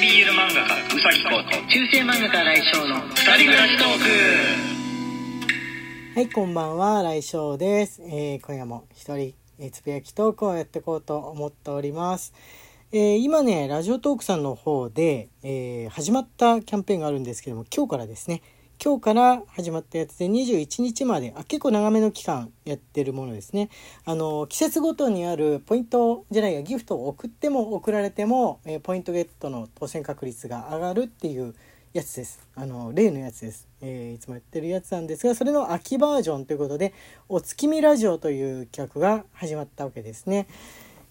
BL 漫画家うさぎこと中世漫画家来翔の二人暮らしトークはい、こんばんは、来翔です。えー今夜も一人、えーつぶやきトークをやっていこうと思っております。えー今ね、ラジオトークさんの方で、えー始まったキャンペーンがあるんですけども、今日からですね、今日から始まったやつで21日まで、あ結構長めの期間やってるものですね。あの、季節ごとにあるポイントじゃないや、ギフトを送っても送られても、えーポイントゲットの当選確率が上がるっていうやつです。あの、例のやつです。えーいつもやってるやつなんですが、それの秋バージョンということで、お月見ラジオという企画が始まったわけですね。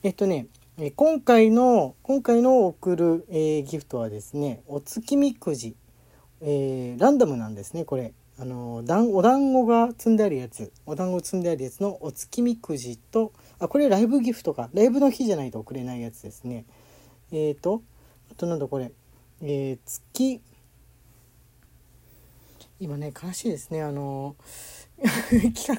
えっとね、今回の、今回の送る、えーギフトはですね、お月見くじ。えーランダムなんですね、これ。あの、だんお団子が積んであるやつ、お団子積んであるやつのお月見くじと、あ、これライブギフトか。ライブの日じゃないと送れないやつですね。えーと、あとなんだこれ。えー月、今ね悲しいですねあの 企画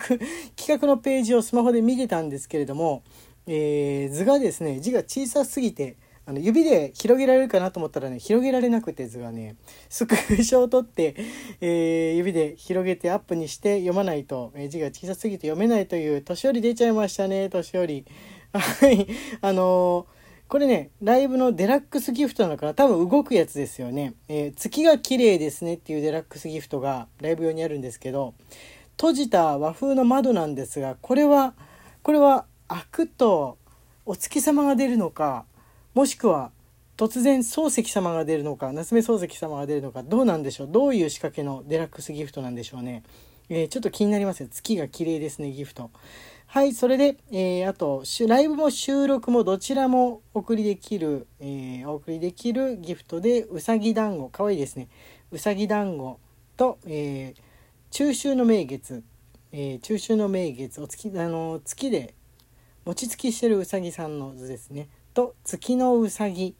企画のページをスマホで見てたんですけれども、え図がですね字が小さすぎてあの指で広げられるかなと思ったらね広げられなくて図がねスクショを取って、えー指で広げてアップにして読まないと、えー字が小さすぎて読めないという年寄り出ちゃいましたね年寄り。はい。あのーこれね、ライブのデラックスギフトなのかな？多分動くやつですよね。えー月が綺麗ですねっていうデラックスギフトがライブ用にあるんですけど、閉じた和風の窓なんですが、これは、これは開くとお月様が出るのか、もしくは突然漱石様が出るのか、夏目漱石様が出るのか、どうなんでしょう？どういう仕掛けのデラックスギフトなんでしょうね？えーちょっと気になりますね。月が綺麗ですね、ギフト。はい、それで、えーあと、ライブも収録もどちらもお送りできる、えーお送りできるギフトで、うさぎ団子、かわいいですね。うさぎ団子と、え中秋の名月、え中秋の名月、お月、あの、月で、餅つきしてるうさぎさんの図ですね。と、月のうさぎ。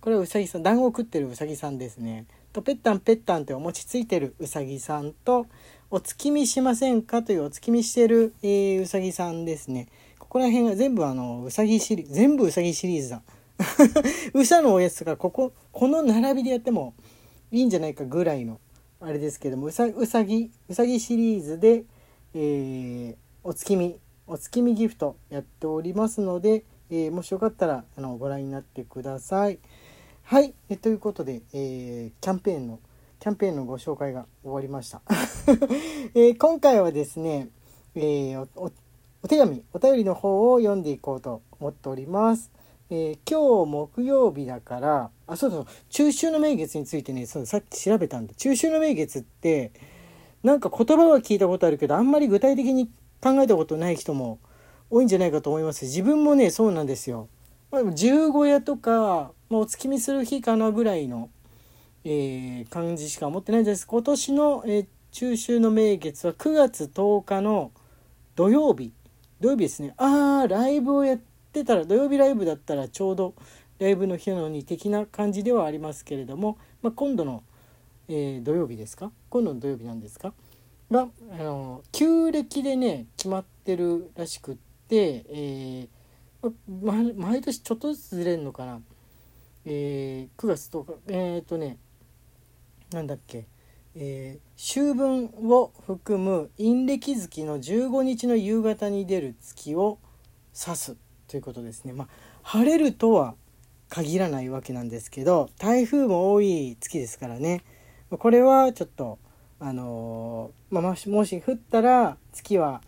これはうさぎさん、団子食ってるうさぎさんですね。と、ぺったんぺったんってお餅ついてるうさぎさんと、お月見しませんかというお月見してる、えーうさぎさんですね。ここら辺が全部あの、うさぎシリーズ、全部うさぎシリーズだ。うさのおやつとか、ここ、この並びでやってもいいんじゃないかぐらいの、あれですけども、うさうさぎ、うさぎシリーズで、えーお月見、お月見ギフトやっておりますので、えーもしよかったらあのご覧になってください。はい、えということで、えーキャンペーンのキャンペーンのご紹介が終わりました。えー今回はですね、えーおおお手紙お便りの方を読んでいこうと思っております。えー今日木曜日だからあそうそう中秋の名月についてねそうさっき調べたんで中秋の名月ってなんか言葉は聞いたことあるけどあんまり具体的に考えたことない人も多いんじゃないかと思います。自分もねそうなんですよ。まあ、でも十五夜とか、まあ、お月見する日かなぐらいの、えー感じしか思ってないです。今年の、えー中秋の名月は9月10日の土曜日。土曜日ですね。ああライブをやってたら土曜日ライブだったらちょうどライブの日なのに的な感じではありますけれども、まあ、今度の、えー土曜日ですか？今度の土曜日なんですか？があの旧暦でね決まってるらしくって、えーま毎年ちょっとずつずれるのかな、えー9月10日えっ、とねなんだっけえー秋分を含む陰暦月の15日の夕方に出る月を指すということですね。まあ、晴れるとは限らないわけなんですけど台風も多い月ですからねこれはちょっとあのーまあ、もしもし降ったら月は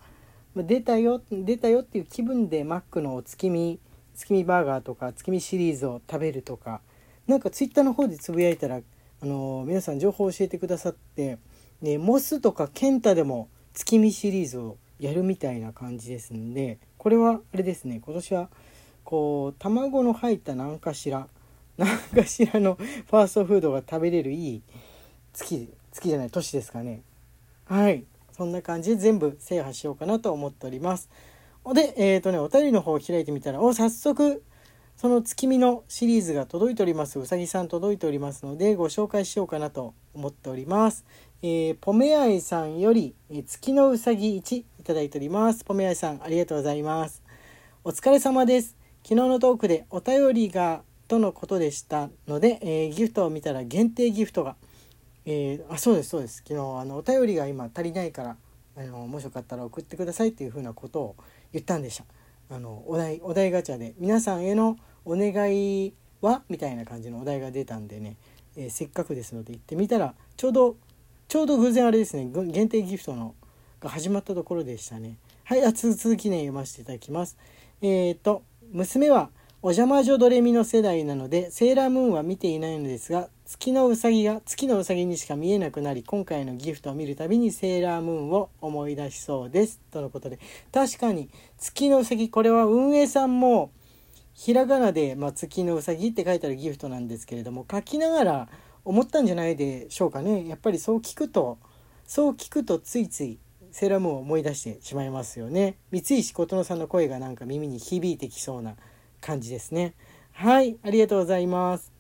出たよ出たよっていう気分でマックの月見月見バーガーとか月見シリーズを食べるとかなんかツイッターの方でつぶやいたらあの皆さん情報を教えてくださって、ね、モスとかケンタでも月見シリーズをやるみたいな感じですんでこれはあれですね今年はこう卵の入った何かしら 何かしらの ファーストフードが食べれるいい月月じゃない年ですかね。はい。そんな感じで全部制覇しようかなと思っております。でえっ、とねお便りの方を開いてみたらお早速その月見のシリーズが届いております。うさぎさん届いておりますのでご紹介しようかなと思っております、えーポメアイさんより、え月のうさぎ1いただいております。ポメアイさんありがとうございます。お疲れ様です。昨日のトークでお便りがとのことでしたので、えーギフトを見たら限定ギフトが、えーあそうですそうです。昨日あのお便りが今足りないからあのもしよかったら送ってくださいっていうふうなことを言ったんでした。あのお題お題ガチャで皆さんへのお願いは？みたいな感じのお題が出たんでね、えーせっかくですので行ってみたらちょうどちょうど偶然あれですね限定ギフトのが始まったところでしたね。はいあ続きね読ませていただきます。えっ、と娘はお邪魔女ドレミの世代なのでセーラームーンは見ていないのですが月のうさぎが月のうさぎにしか見えなくなり今回のギフトを見るたびにセーラームーンを思い出しそうです。とのことで確かに月のうさぎこれは運営さんもひらがなで、まあ、月のうさぎって書いてあるギフトなんですけれども書きながら思ったんじゃないでしょうかねやっぱりそう聞くとそう聞くとついついセーラームーンを思い出してしまいますよね。三石琴乃さんの声がなんか耳に響いてきそうな感じですね。はいありがとうございます。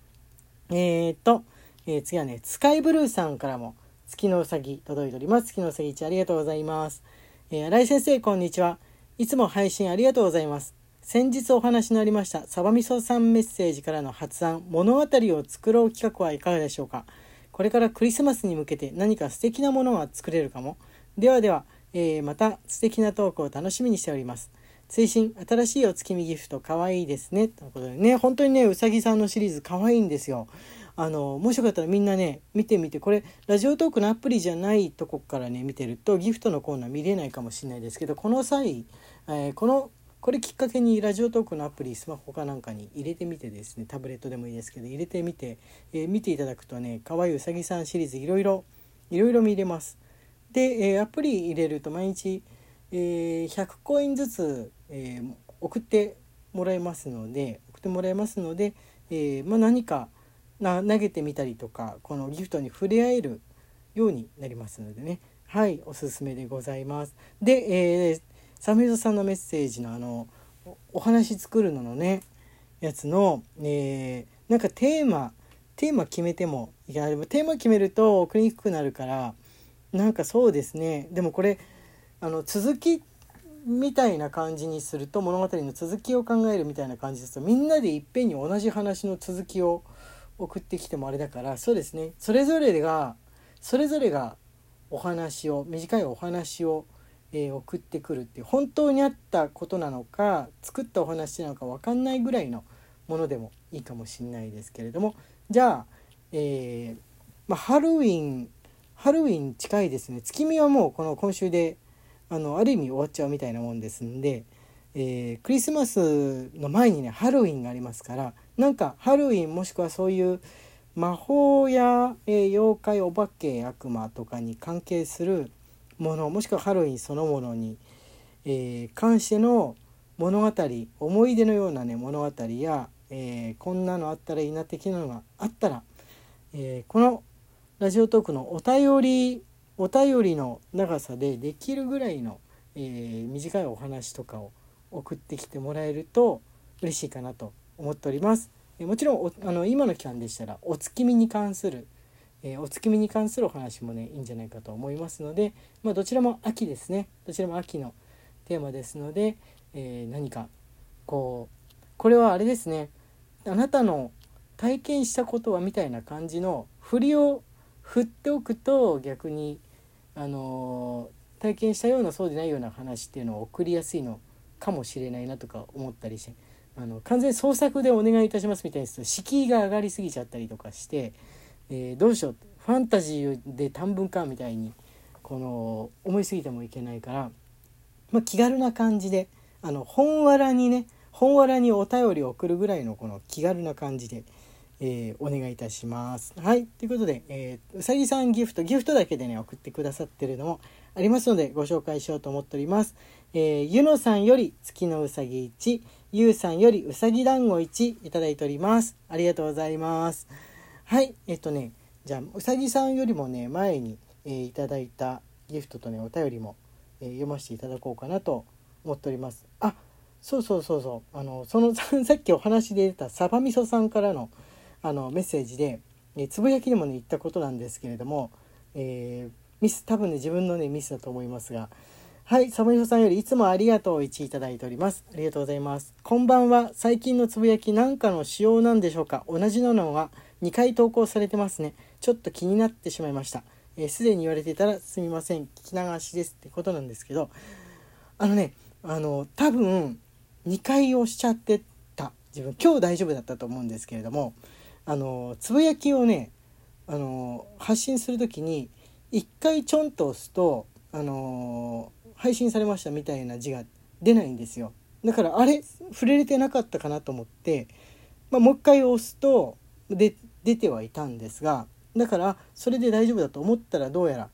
えー、っと、えー次はねスカイブルーさんからも月のうさぎ届いております。月のうさぎ1ありがとうございます、えー新井先生こんにちは。いつも配信ありがとうございます。先日お話のありましたサバみそさんメッセージからの発案物語を作ろう企画はいかがでしょうか。これからクリスマスに向けて何か素敵なものが作れるかも。ではでは、えーまた素敵なトークを楽しみにしております。追伸新しいお月見ギフトかわいいですね。ということでね本当にねうさぎさんのシリーズかわいいんですよ。あのもしよかったらみんなね見てみて。これラジオトークのアプリじゃないとこからね見てるとギフトのコーナー見れないかもしれないですけどこの際、えーこのこれきっかけにラジオトークのアプリスマホかなんかに入れてみてですねタブレットでもいいですけど入れてみて、えー見ていただくとねかわいいうさぎさんシリーズいろいろいろいろ見れます。で、えーアプリ入れると毎日、えー100コインずつ、えー送ってもらえますので送ってもらえますので、えーまあ、何かな投げてみたりとかこのギフトに触れ合えるようになりますのでね。はいおすすめでございます。で、えーサムイゾさんのメッセージのあのおお話作るののねやつの、えーなんかテーマテーマ決めてもいやでもテーマ決めると送りにくくなるからなんかそうですね。でもこれあの続きみたいな感じにすると物語の続きを考えるみたいな感じですとみんなでいっぺんに同じ話の続きを送ってきてもあれだからそうですね。それぞれがそれぞれがお話を短いお話を、えー送ってくるっていう本当にあったことなのか作ったお話なのか分かんないぐらいのものでもいいかもしれないですけれども。じゃあ、えーまあ、ハロウィンハロウィン近いですね。月見はもうこの今週であのある意味終わっちゃうみたいなもんですんで、えークリスマスの前にねハロウィンがありますからなんかハロウィンもしくはそういう魔法や、えー妖怪お化け悪魔とかに関係するものもしくはハロウィンそのものに、えー関しての物語思い出のようなね物語や、えーこんなのあったらいいな的なのがあったら、えーこのラジオトークのお便りお便りの長さでできるぐらいの、えー短いお話とかを送ってきてもらえると嬉しいかなと思っております。えーもちろんあの今の期間でしたらお月見に関する、えーお月見に関するお話もねいいんじゃないかと思いますので、まあ、どちらも秋ですねどちらも秋のテーマですので、えー何かこうこれはあれですねあなたの体験したことはみたいな感じの振りを振っておくと逆にあの体験したようなそうでないような話っていうのを送りやすいのかもしれないなとか思ったりしてあの完全に創作でお願いいたしますみたいにすると敷居が上がりすぎちゃったりとかして、えーどうしようファンタジーで短文かみたいにこの思いすぎてもいけないから、まあ、気軽な感じであの本わらにね本わらにお便りを送るぐらいのこの気軽な感じで、えーお願いいたします。はいということで、えーうさぎさんギフトギフトだけでね送ってくださってるのもありますのでご紹介しようと思っております。えーゆのさんより月のうさぎ1ゆうさんよりうさぎ団子1いただいております。ありがとうございます。はいえっとねじゃあうさぎさんよりもね前に、えーいただいたギフトとねお便りも、えー読ませていただこうかなと思っております。あそうそうそうそうあのそのさっきお話で出たサバみそさんからのあのメッセージで、えつぶやきにもね言ったことなんですけれども、えーミス多分ね自分のねミスだと思いますがはい、サムヒョさんよりいつもありがとうを1いただいております。ありがとうございます。こんばんは。最近のつぶやきなんかの仕様なんでしょうか？同じののが2回投稿されてますね。ちょっと気になってしまいました。す、えー、に言われてたらすみません。聞き流しですってことなんですけど、あのね、あの、多分2回押しちゃってた。自分、今日大丈夫だったと思うんですけれども、あの、つぶやきをね、あの、発信する時に1回ちょんと押すと、あの配信されましたみたいな字が出ないんですよ。だからあれ触れれてなかったかなと思って、まあ、もう一回押すとで出てはいたんですがだからそれで大丈夫だと思ったらどうやら、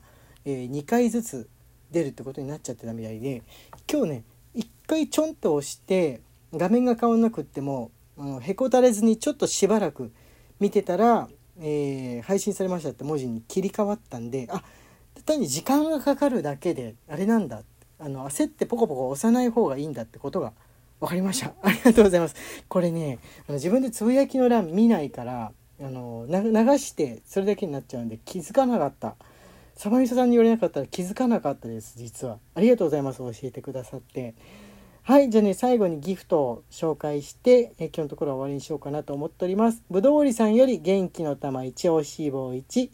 えー、2回ずつ出るってことになっちゃってたみたいで今日ね1回ちょんと押して画面が変わんなくってもあのへこたれずにちょっとしばらく見てたら、えー、配信されましたって文字に切り替わったんであ単に時間がかかるだけであれなんだ。あの焦ってポコポコ押さない方がいいんだってことが分かりました。ありがとうございます。これねあの自分でつぶやきの欄見ないからあの流してそれだけになっちゃうんで気づかなかった。サバミソさんに言われなかったら気づかなかったです実は。ありがとうございます教えてくださって。はいじゃあね最後にギフトを紹介してえ今日のところは終わりにしようかなと思っておりますぶどうりさんより元気の玉1おしい棒1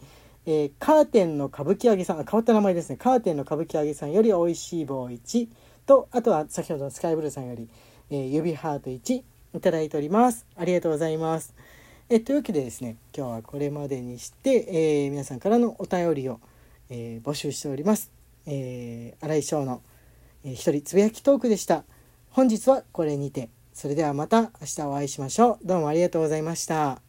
えー、カーテンの歌舞伎揚げさん、変わった名前ですね。カーテンの歌舞伎揚げさんより美味しい棒1と、あとは先ほどのスカイブルーさんより、えー、指ハート1いただいております。ありがとうございます。えというわけでですね、今日はこれまでにして、えー、皆さんからのお便りを、え募集しております。え新井翔の、えー、一人つぶやきトークでした。本日はこれにて。それではまた明日お会いしましょう。どうもありがとうございました。